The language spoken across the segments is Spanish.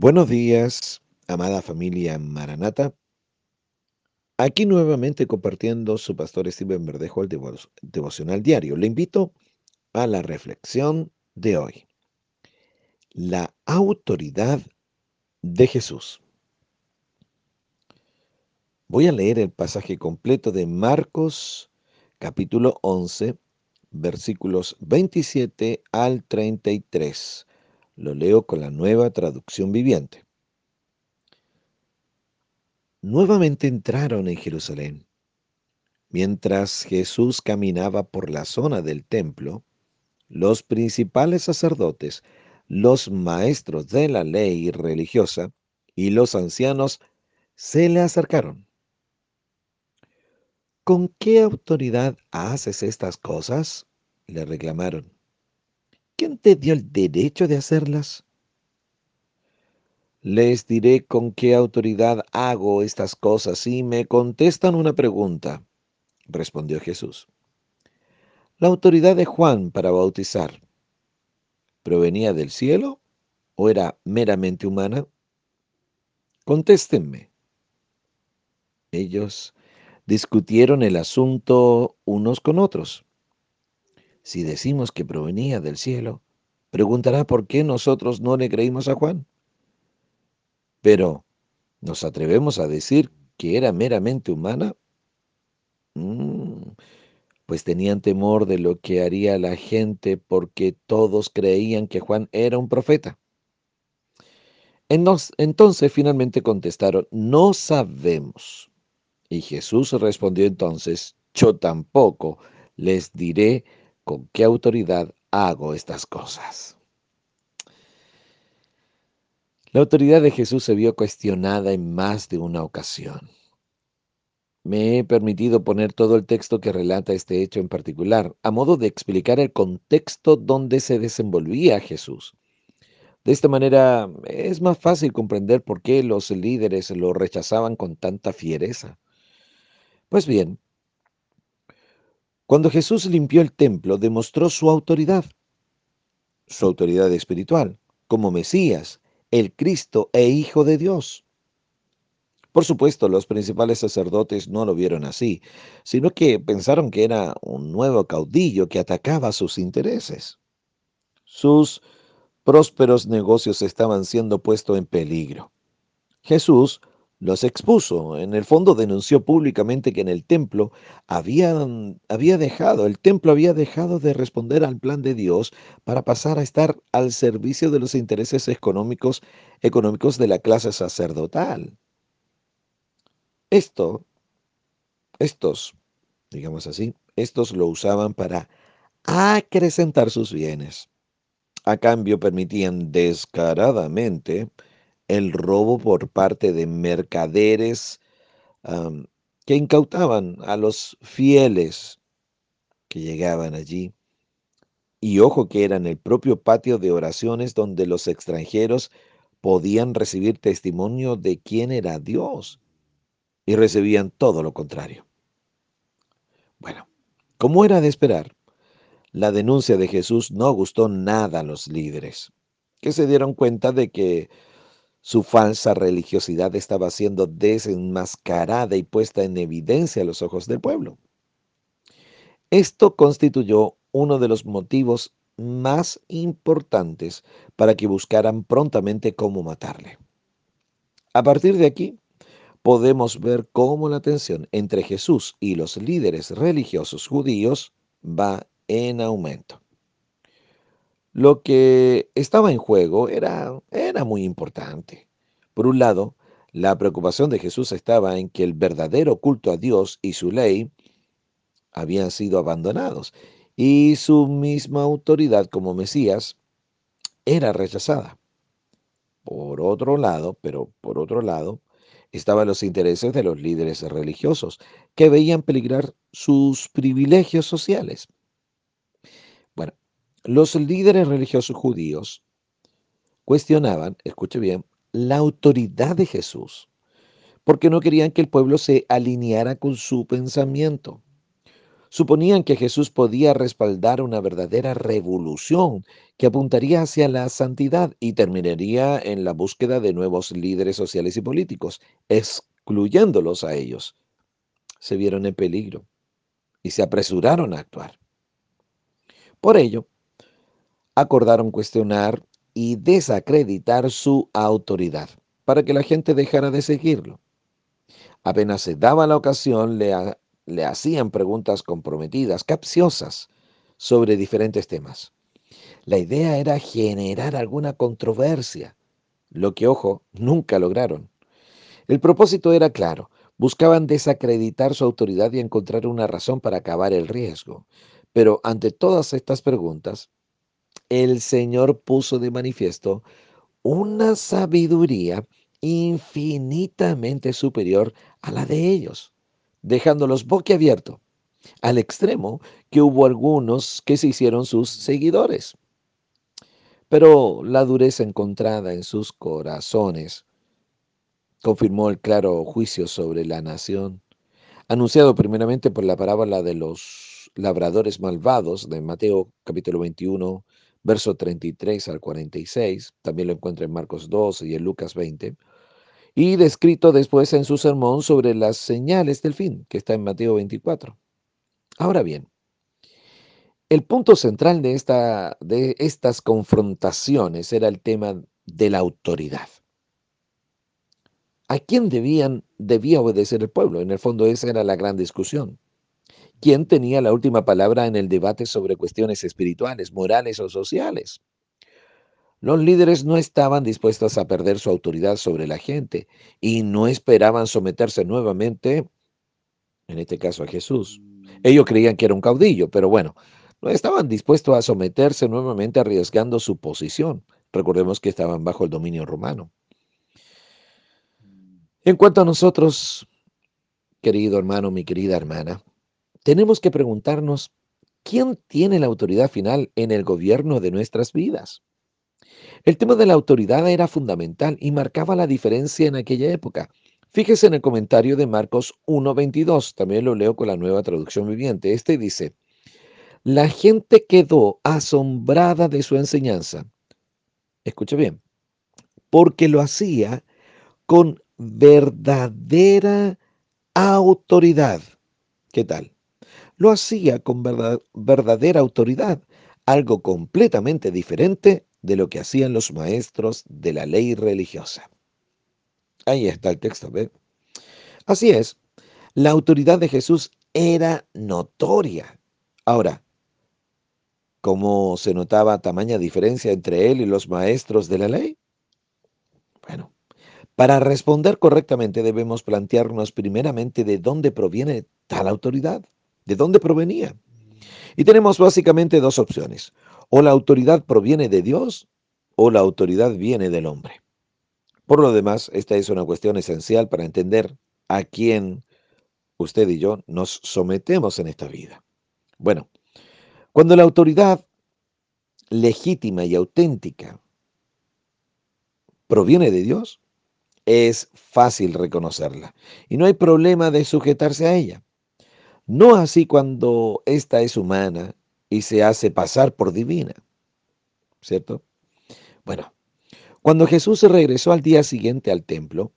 Buenos días, amada familia Maranata. Aquí nuevamente compartiendo su pastor Steven Verdejo, el devo- devocional diario. Le invito a la reflexión de hoy. La autoridad de Jesús. Voy a leer el pasaje completo de Marcos capítulo 11, versículos 27 al 33. Lo leo con la nueva traducción viviente. Nuevamente entraron en Jerusalén. Mientras Jesús caminaba por la zona del templo, los principales sacerdotes, los maestros de la ley religiosa y los ancianos se le acercaron. ¿Con qué autoridad haces estas cosas? le reclamaron. ¿Quién te dio el derecho de hacerlas? Les diré con qué autoridad hago estas cosas si me contestan una pregunta, respondió Jesús. La autoridad de Juan para bautizar, ¿provenía del cielo o era meramente humana? Contéstenme. Ellos discutieron el asunto unos con otros. Si decimos que provenía del cielo, preguntará por qué nosotros no le creímos a Juan. Pero, ¿nos atrevemos a decir que era meramente humana? Mm, pues tenían temor de lo que haría la gente porque todos creían que Juan era un profeta. Entonces, entonces finalmente contestaron, no sabemos. Y Jesús respondió entonces, yo tampoco les diré con qué autoridad hago estas cosas. La autoridad de Jesús se vio cuestionada en más de una ocasión. Me he permitido poner todo el texto que relata este hecho en particular, a modo de explicar el contexto donde se desenvolvía Jesús. De esta manera es más fácil comprender por qué los líderes lo rechazaban con tanta fiereza. Pues bien, cuando Jesús limpió el templo, demostró su autoridad, su autoridad espiritual, como Mesías, el Cristo e Hijo de Dios. Por supuesto, los principales sacerdotes no lo vieron así, sino que pensaron que era un nuevo caudillo que atacaba sus intereses. Sus prósperos negocios estaban siendo puestos en peligro. Jesús los expuso, en el fondo denunció públicamente que en el templo había dejado, el templo había dejado de responder al plan de Dios para pasar a estar al servicio de los intereses económicos, económicos de la clase sacerdotal. Esto, estos, digamos así, estos lo usaban para acrecentar sus bienes. A cambio permitían descaradamente el robo por parte de mercaderes que incautaban a los fieles que llegaban allí. Y ojo que era en el propio patio de oraciones donde los extranjeros podían recibir testimonio de quién era Dios y recibían todo lo contrario. Bueno, como era de esperar, la denuncia de Jesús no gustó nada a los líderes, que se dieron cuenta de que su falsa religiosidad estaba siendo desenmascarada y puesta en evidencia a los ojos del pueblo. Esto constituyó uno de los motivos más importantes para que buscaran prontamente cómo matarle. A partir de aquí, podemos ver cómo la tensión entre Jesús y los líderes religiosos judíos va en aumento. Lo que estaba en juego era, era muy importante. Por un lado, la preocupación de Jesús estaba en que el verdadero culto a Dios y su ley habían sido abandonados y su misma autoridad como Mesías era rechazada. Por otro lado, pero por otro lado, estaban los intereses de los líderes religiosos, que veían peligrar sus privilegios sociales. Bueno, los líderes religiosos judíos cuestionaban, escuche bien, la autoridad de Jesús, porque no querían que el pueblo se alineara con su pensamiento. Suponían que Jesús podía respaldar una verdadera revolución que apuntaría hacia la santidad y terminaría en la búsqueda de nuevos líderes sociales y políticos, excluyéndolos a ellos. Se vieron en peligro y se apresuraron a actuar. Por ello, acordaron cuestionar y desacreditar su autoridad para que la gente dejara de seguirlo. Apenas se daba la ocasión, le, le hacían preguntas comprometidas, capciosas, sobre diferentes temas. La idea era generar alguna controversia, lo que, ojo, nunca lograron. El propósito era claro, buscaban desacreditar su autoridad y encontrar una razón para acabar el riesgo. Pero ante todas estas preguntas, el Señor puso de manifiesto una sabiduría infinitamente superior a la de ellos dejándolos boquiabiertos, al extremo que hubo algunos que se hicieron sus seguidores. Pero la dureza encontrada en sus corazones confirmó el claro juicio sobre la nación, anunciado primeramente por la parábola de los labradores malvados de Mateo capítulo 21, verso 33 al 46, también lo encuentra en Marcos 2 y en Lucas 20, y descrito después en su sermón sobre las señales del fin, que está en Mateo 24. Ahora bien, el punto central de, esta, de estas confrontaciones era el tema de la autoridad. ¿A quién debían, debía obedecer el pueblo? En el fondo esa era la gran discusión. ¿Quién tenía la última palabra en el debate sobre cuestiones espirituales, morales o sociales? Los líderes no estaban dispuestos a perder su autoridad sobre la gente y no esperaban someterse nuevamente, en este caso a Jesús. Ellos creían que era un caudillo, pero bueno, no estaban dispuestos a someterse nuevamente arriesgando su posición. Recordemos que estaban bajo el dominio romano. En cuanto a nosotros, querido hermano, mi querida hermana, tenemos que preguntarnos, ¿quién tiene la autoridad final en el gobierno de nuestras vidas? El tema de la autoridad era fundamental y marcaba la diferencia en aquella época. Fíjese en el comentario de Marcos 1.22, también lo leo con la nueva traducción viviente. Este dice, la gente quedó asombrada de su enseñanza. Escuche bien, porque lo hacía con verdadera autoridad. ¿Qué tal? Lo hacía con verdadera autoridad, algo completamente diferente de lo que hacían los maestros de la ley religiosa. Ahí está el texto, ¿ve? Así es, la autoridad de Jesús era notoria. Ahora, ¿cómo se notaba tamaña diferencia entre él y los maestros de la ley? Bueno, para responder correctamente debemos plantearnos primeramente de dónde proviene tal autoridad, de dónde provenía. Y tenemos básicamente dos opciones. O la autoridad proviene de Dios o la autoridad viene del hombre. Por lo demás, esta es una cuestión esencial para entender a quién usted y yo nos sometemos en esta vida. Bueno, cuando la autoridad legítima y auténtica proviene de Dios, es fácil reconocerla y no hay problema de sujetarse a ella. No así cuando ésta es humana y se hace pasar por divina. ¿Cierto? Bueno, cuando Jesús regresó al día siguiente al templo,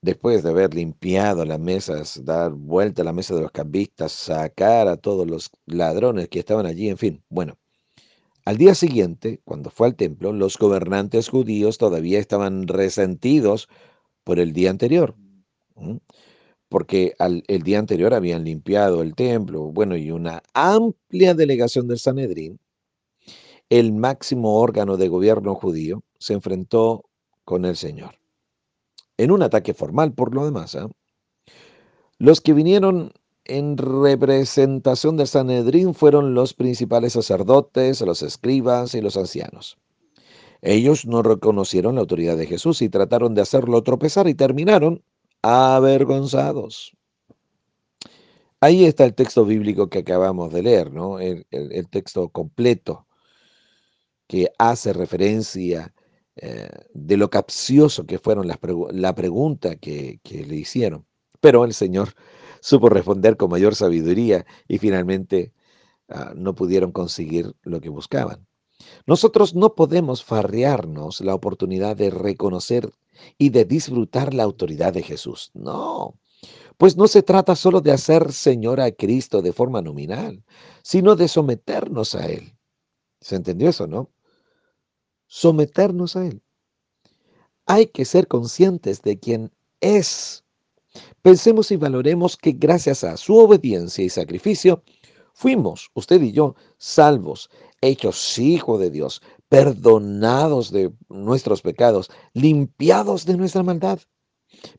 después de haber limpiado las mesas, dar vuelta a la mesa de los cambistas, sacar a todos los ladrones que estaban allí, en fin, bueno, al día siguiente, cuando fue al templo, los gobernantes judíos todavía estaban resentidos por el día anterior porque el día anterior habían limpiado el templo, bueno, y una amplia delegación del Sanedrín, el máximo órgano de gobierno judío, se enfrentó con el Señor. En un ataque formal, por lo demás. ¿ah? Los que vinieron en representación del Sanedrín fueron los principales sacerdotes, los escribas y los ancianos. Ellos no reconocieron la autoridad de Jesús y trataron de hacerlo tropezar y terminaron avergonzados. Ahí está el texto bíblico que acabamos de leer, ¿no? El, texto completo que hace referencia eh, de lo capcioso que fueron las la pregunta que, que le hicieron. Pero el Señor supo responder con mayor sabiduría y finalmente ah, no pudieron conseguir lo que buscaban. Nosotros no podemos farrearnos la oportunidad de reconocer y de disfrutar la autoridad de Jesús. No, pues no se trata solo de hacer Señor a Cristo de forma nominal, sino de someternos a Él. ¿Se entendió eso, no? Someternos a Él. Hay que ser conscientes de quién es. Pensemos y valoremos que gracias a su obediencia y sacrificio, fuimos, usted y yo, salvos, hechos hijos de Dios, perdonados de nuestros pecados, limpiados de nuestra maldad.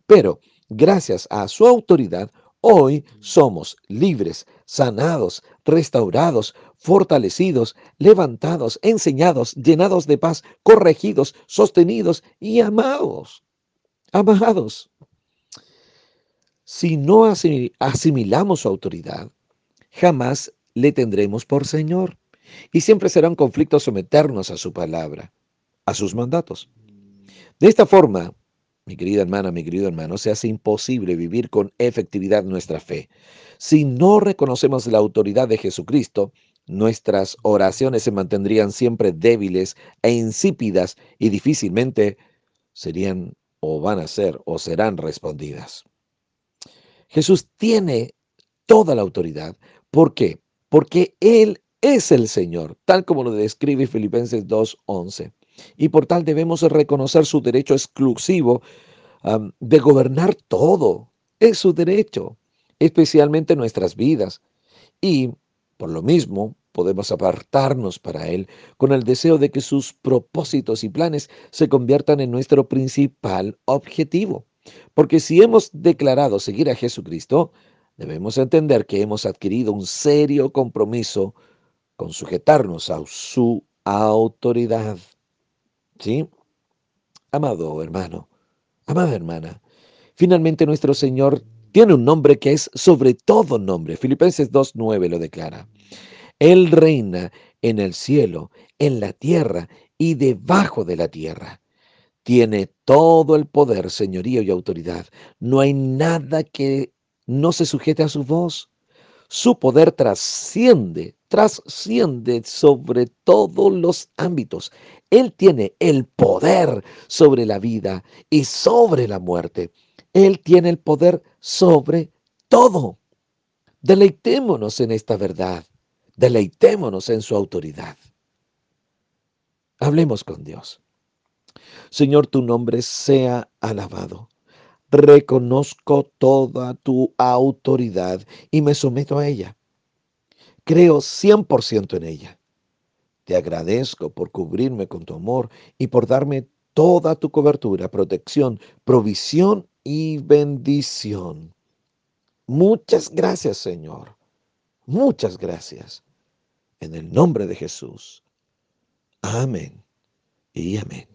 Pero gracias a su autoridad, hoy somos libres, sanados, restaurados, fortalecidos, levantados, enseñados, llenados de paz, corregidos, sostenidos y amados. Amados. Si no asimilamos su autoridad, jamás le tendremos por Señor. Y siempre será un conflicto someternos a su palabra, a sus mandatos. De esta forma, mi querida hermana, mi querido hermano, se hace imposible vivir con efectividad nuestra fe. Si no reconocemos la autoridad de Jesucristo, nuestras oraciones se mantendrían siempre débiles e insípidas y difícilmente serían o van a ser o serán respondidas. Jesús tiene toda la autoridad. ¿Por qué? Porque Él es el Señor, tal como lo describe Filipenses 2.11. Y por tal debemos reconocer su derecho exclusivo de gobernar todo. Es su derecho, especialmente nuestras vidas. Y por lo mismo podemos apartarnos para Él con el deseo de que sus propósitos y planes se conviertan en nuestro principal objetivo. Porque si hemos declarado seguir a Jesucristo, debemos entender que hemos adquirido un serio compromiso con sujetarnos a su autoridad. ¿Sí? Amado hermano, amada hermana, finalmente nuestro Señor tiene un nombre que es sobre todo nombre. Filipenses 2.9 lo declara. Él reina en el cielo, en la tierra y debajo de la tierra. Tiene todo el poder, señorío y autoridad. No hay nada que no se sujete a su voz. Su poder trasciende, trasciende sobre todos los ámbitos. Él tiene el poder sobre la vida y sobre la muerte. Él tiene el poder sobre todo. Deleitémonos en esta verdad. Deleitémonos en su autoridad. Hablemos con Dios. Señor, tu nombre sea alabado. Reconozco toda tu autoridad y me someto a ella. Creo 100% en ella. Te agradezco por cubrirme con tu amor y por darme toda tu cobertura, protección, provisión y bendición. Muchas gracias, Señor. Muchas gracias. En el nombre de Jesús. Amén y amén.